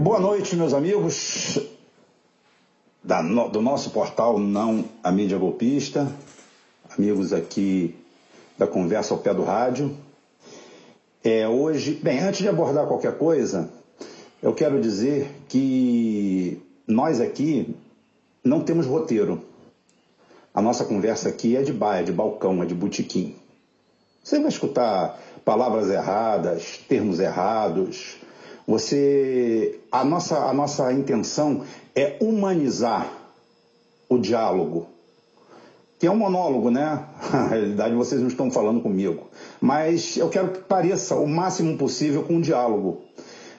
Boa noite, meus amigos da, do nosso portal Não a Mídia Golpista, amigos aqui da Conversa ao Pé do Rádio. É, hoje, bem, antes de abordar qualquer coisa, eu quero dizer que nós aqui não temos roteiro. A nossa conversa aqui é de baia, de balcão, é de botequim. Você vai escutar palavras erradas, termos errados. Você, a nossa, a nossa intenção é humanizar o diálogo, que é um monólogo, né? Na realidade, vocês não estão falando comigo. Mas eu quero que pareça o máximo possível com um diálogo.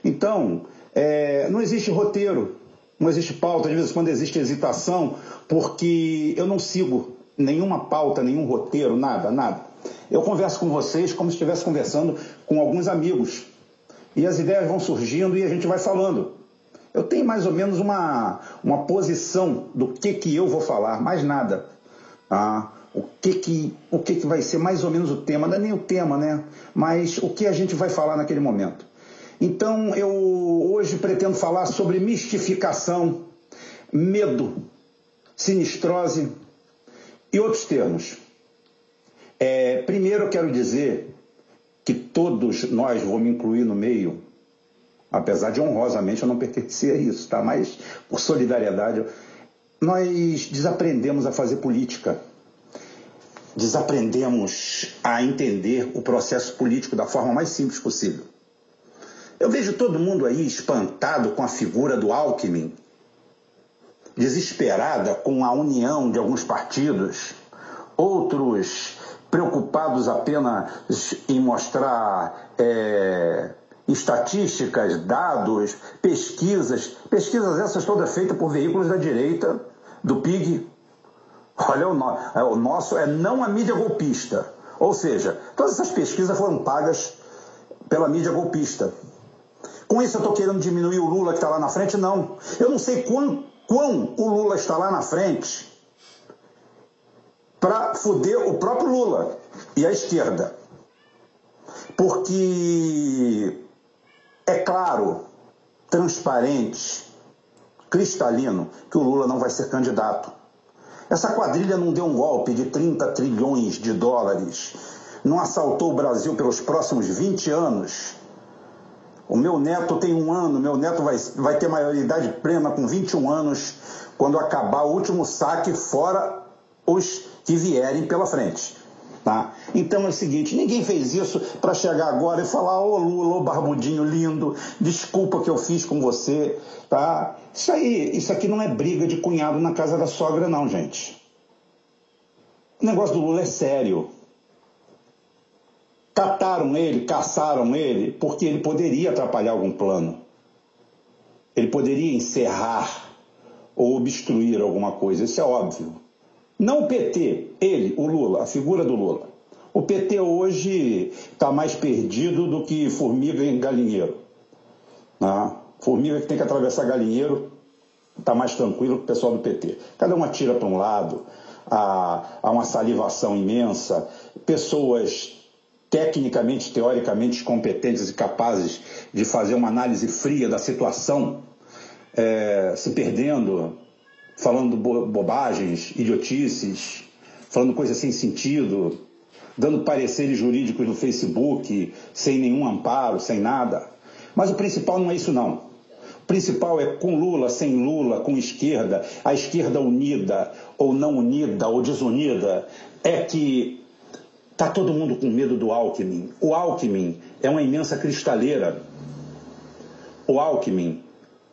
Então, é, não existe roteiro, não existe pauta, de vez em quando existe hesitação, porque eu não sigo nenhuma pauta, nenhum roteiro, nada, nada. Eu converso com vocês como se estivesse conversando com alguns amigos. E as ideias vão surgindo e a gente vai falando. Eu tenho mais ou menos uma, uma posição do que, que eu vou falar, mais nada. Ah, o que que, o que que vai ser mais ou menos o tema, não é nem o tema, né? Mas o que a gente vai falar naquele momento. Então eu hoje pretendo falar sobre mistificação, medo, sinistrose e outros termos. É, primeiro eu quero dizer que todos nós, vou me incluir no meio, apesar de honrosamente eu não pertencer a isso, tá? Mas por solidariedade, nós desaprendemos a fazer política. Desaprendemos a entender o processo político da forma mais simples possível. Eu vejo todo mundo aí espantado com a figura do Alckmin, desesperada com a união de alguns partidos, outros preocupados apenas em mostrar é, estatísticas, dados, pesquisas, pesquisas essas todas feitas por veículos da direita, do PIG. Olha, o, no, é, o nosso é não a mídia golpista. Ou seja, todas essas pesquisas foram pagas pela mídia golpista. Com isso eu estou querendo diminuir o Lula que está lá na frente? Não. Eu não sei quão, quão o Lula está lá na frente para foder o próprio Lula e a esquerda. Porque é claro, transparente, cristalino, que o Lula não vai ser candidato. Essa quadrilha não deu um golpe de 30 trilhões de dólares, não assaltou o Brasil pelos próximos 20 anos o meu neto tem um ano, meu neto vai, vai ter maioridade plena com 21 anos quando acabar o último saque, fora os que vierem pela frente. Tá? Então é o seguinte, ninguém fez isso para chegar agora e falar, ô Lula, ô barbudinho lindo, desculpa que eu fiz com você, tá? Isso aí, isso aqui não é briga de cunhado na casa da sogra não, gente. O negócio do Lula é sério. Cataram ele, caçaram ele, porque ele poderia atrapalhar algum plano. Ele poderia encerrar ou obstruir alguma coisa, isso é óbvio. Não o PT, ele, o Lula, a figura do Lula. O PT hoje está mais perdido do que formiga em galinheiro. Né? Formiga que tem que atravessar galinheiro está mais tranquilo que o pessoal do PT. Cada um atira para um lado, há, há uma salivação imensa, pessoas tecnicamente, teoricamente competentes e capazes de fazer uma análise fria da situação, é, se perdendo, falando bobagens, idiotices, falando coisas sem sentido, dando pareceres jurídicos no Facebook, sem nenhum amparo, sem nada. Mas o principal não é isso não. O principal é com Lula, sem Lula, com esquerda, a esquerda unida ou não unida ou desunida, é que Está todo mundo com medo do Alckmin. O Alckmin é uma imensa cristaleira. O Alckmin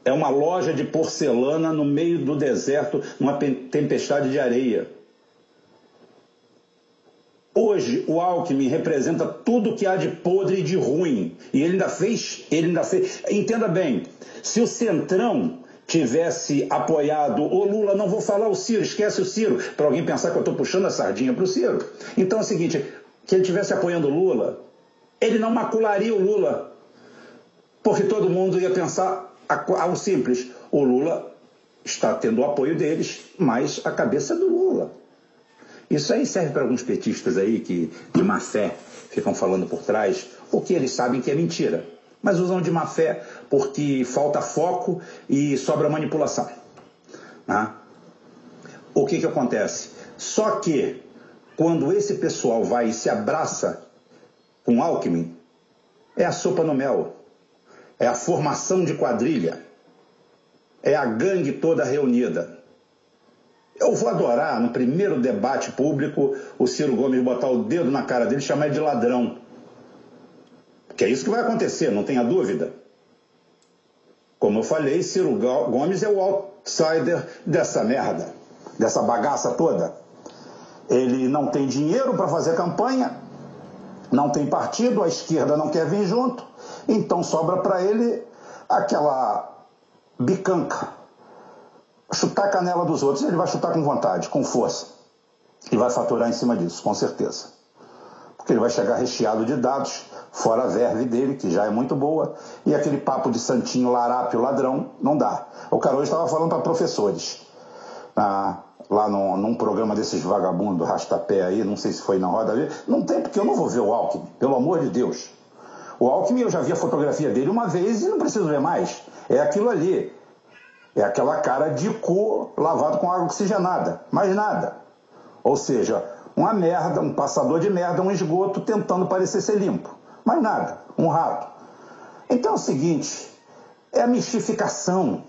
é uma loja de porcelana no meio do deserto, numa tempestade de areia. Hoje o Alckmin representa tudo que há de podre e de ruim. E ele ainda fez, ele ainda fez. Entenda bem, se o Centrão tivesse apoiado o Lula, não vou falar o Ciro, esquece o Ciro, para alguém pensar que eu estou puxando a sardinha para o Ciro. Então é o seguinte, que ele estivesse apoiando o Lula, ele não macularia o Lula, porque todo mundo ia pensar algo simples, o Lula está tendo o apoio deles, mas a cabeça do Lula. Isso aí serve para alguns petistas aí que, de má fé, ficam falando por trás, porque eles sabem que é mentira. Mas usam de má fé porque falta foco e sobra manipulação. Né? O que, que acontece? Só que quando esse pessoal vai e se abraça com Alckmin, é a sopa no mel, é a formação de quadrilha, é a gangue toda reunida. Eu vou adorar, no primeiro debate público, o Ciro Gomes botar o dedo na cara dele e chamar ele de ladrão. Que é isso que vai acontecer, não tenha dúvida. Como eu falei, Ciro Gomes é o outsider dessa merda, dessa bagaça toda. Ele não tem dinheiro para fazer campanha, não tem partido, a esquerda não quer vir junto, então sobra para ele aquela bicanca chutar a canela dos outros, ele vai chutar com vontade, com força. E vai faturar em cima disso, com certeza. Porque ele vai chegar recheado de dados, fora a verve dele, que já é muito boa, e aquele papo de santinho, larápio, ladrão, não dá. O cara hoje estava falando para professores, ah, lá no, num programa desses vagabundos do rastapé aí, não sei se foi na roda não tem porque eu não vou ver o Alckmin, pelo amor de Deus. O Alckmin, eu já vi a fotografia dele uma vez e não preciso ver mais. É aquilo ali. É aquela cara de cu lavado com água oxigenada, mais nada. Ou seja, uma merda, um passador de merda, um esgoto tentando parecer ser limpo. Mais nada, um rato. Então é o seguinte, é a mistificação.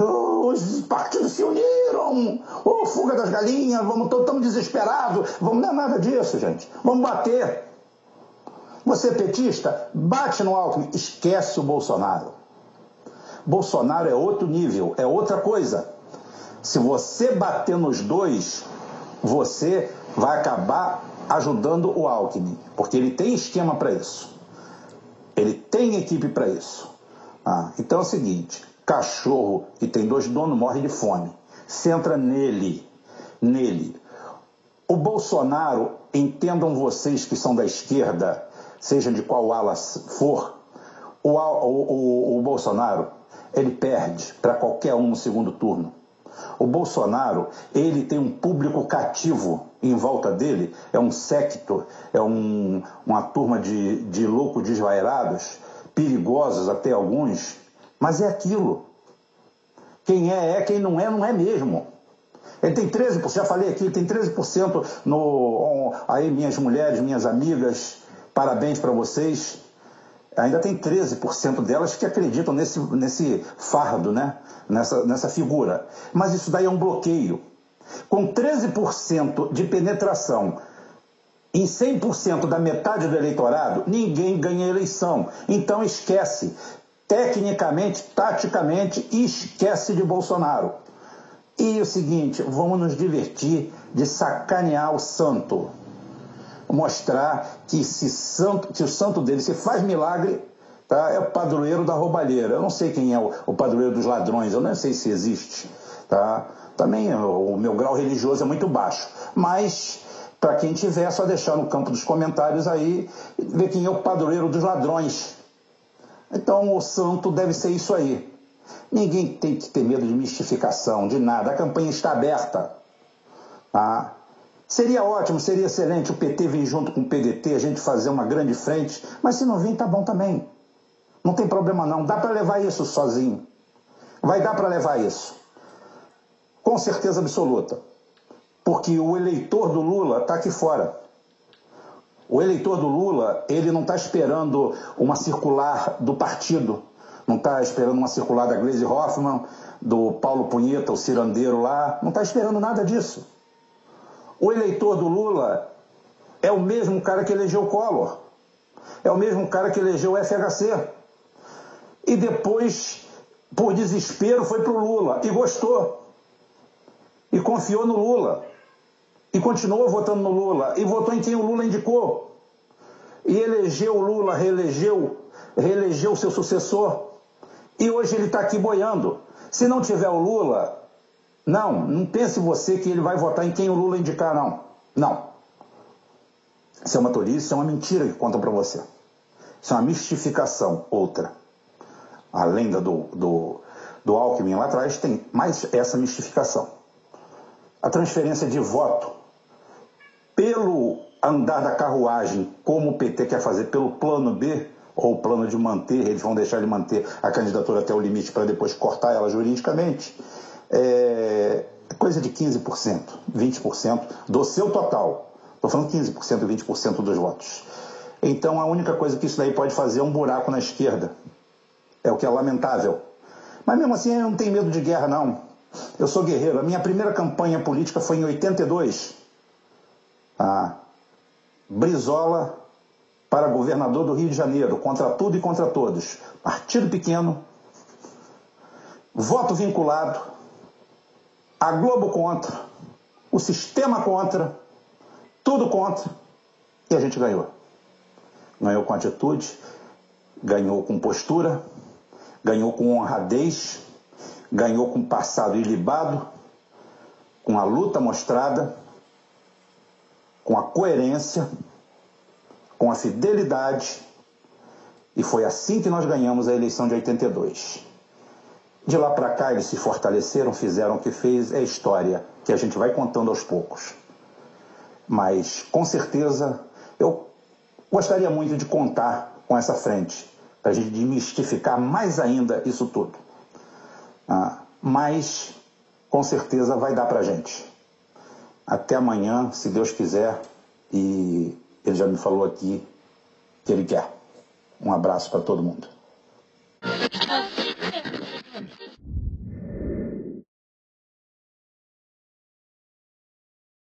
Oh, os partidos se uniram, oh, fuga das galinhas, vamos estamos desesperados, vamos não é nada disso, gente. Vamos bater. Você é petista, bate no Alckmin, esquece o Bolsonaro. Bolsonaro é outro nível, é outra coisa. Se você bater nos dois, você vai acabar ajudando o Alckmin, porque ele tem esquema para isso. Ele tem equipe para isso. Ah, então é o seguinte: cachorro que tem dois donos morre de fome. Centra nele, nele. O Bolsonaro, entendam vocês que são da esquerda, seja de qual ala for, o, o, o, o Bolsonaro ele perde para qualquer um no segundo turno. O Bolsonaro, ele tem um público cativo em volta dele, é um secto, é um, uma turma de, de loucos desvairados, perigosos até alguns, mas é aquilo. Quem é, é, quem não é, não é mesmo. Ele tem 13%, já falei aqui, ele tem 13% no. Aí, minhas mulheres, minhas amigas, parabéns para vocês ainda tem 13% delas que acreditam nesse, nesse fardo, né? nessa, nessa figura. Mas isso daí é um bloqueio. Com 13% de penetração em 100% da metade do eleitorado, ninguém ganha eleição. Então esquece. Tecnicamente, taticamente, esquece de Bolsonaro. E o seguinte, vamos nos divertir de sacanear o santo mostrar que, se santo, que o santo dele se faz milagre, tá? é o padroeiro da roubalheira. Eu não sei quem é o, o padroeiro dos ladrões, eu não sei se existe. Tá? Também o, o meu grau religioso é muito baixo. Mas, para quem tiver, é só deixar no campo dos comentários aí, ver quem é o padroeiro dos ladrões. Então, o santo deve ser isso aí. Ninguém tem que ter medo de mistificação, de nada. A campanha está aberta. Tá? Seria ótimo, seria excelente o PT vir junto com o PDT, a gente fazer uma grande frente, mas se não vir, tá bom também. Não tem problema não, dá para levar isso sozinho. Vai dar para levar isso. Com certeza absoluta. Porque o eleitor do Lula está aqui fora. O eleitor do Lula, ele não está esperando uma circular do partido, não está esperando uma circular da Glaze Hoffman, do Paulo Punheta, o cirandeiro lá, não está esperando nada disso. O eleitor do Lula é o mesmo cara que elegeu Collor. É o mesmo cara que elegeu o FHC. E depois, por desespero, foi para o Lula e gostou. E confiou no Lula. E continuou votando no Lula. E votou em quem o Lula indicou. E elegeu o Lula, reelegeu, reelegeu o seu sucessor. E hoje ele está aqui boiando. Se não tiver o Lula, não, não pense você que ele vai votar em quem o Lula indicar, não. Não. Isso é uma tolice, isso é uma mentira que contam para você. Isso é uma mistificação, outra. A lenda do, do, do Alckmin lá atrás tem mais essa mistificação. A transferência de voto pelo andar da carruagem, como o PT quer fazer pelo plano B, ou o plano de manter, eles vão deixar ele manter a candidatura até o limite para depois cortar ela juridicamente, é coisa de 15%, 20% do seu total. Estou falando 15%, 20% dos votos. Então a única coisa que isso daí pode fazer é um buraco na esquerda. É o que é lamentável. Mas mesmo assim eu não tenho medo de guerra, não. Eu sou guerreiro. A minha primeira campanha política foi em 82. Ah, Brizola para governador do Rio de Janeiro, contra tudo e contra todos. Partido pequeno, voto vinculado, a Globo contra, o sistema contra, tudo contra, e a gente ganhou. Ganhou com atitude, ganhou com postura, ganhou com honradez, ganhou com passado ilibado, com a luta mostrada, com a coerência, com a fidelidade, e foi assim que nós ganhamos a eleição de 82. De lá para cá eles se fortaleceram, fizeram o que fez, é história que a gente vai contando aos poucos. Mas com certeza eu gostaria muito de contar com essa frente, para a gente demistificar mais ainda isso tudo. Ah, mas com certeza vai dar para a gente. Até amanhã, se Deus quiser, e ele já me falou aqui que ele quer. Um abraço para todo mundo.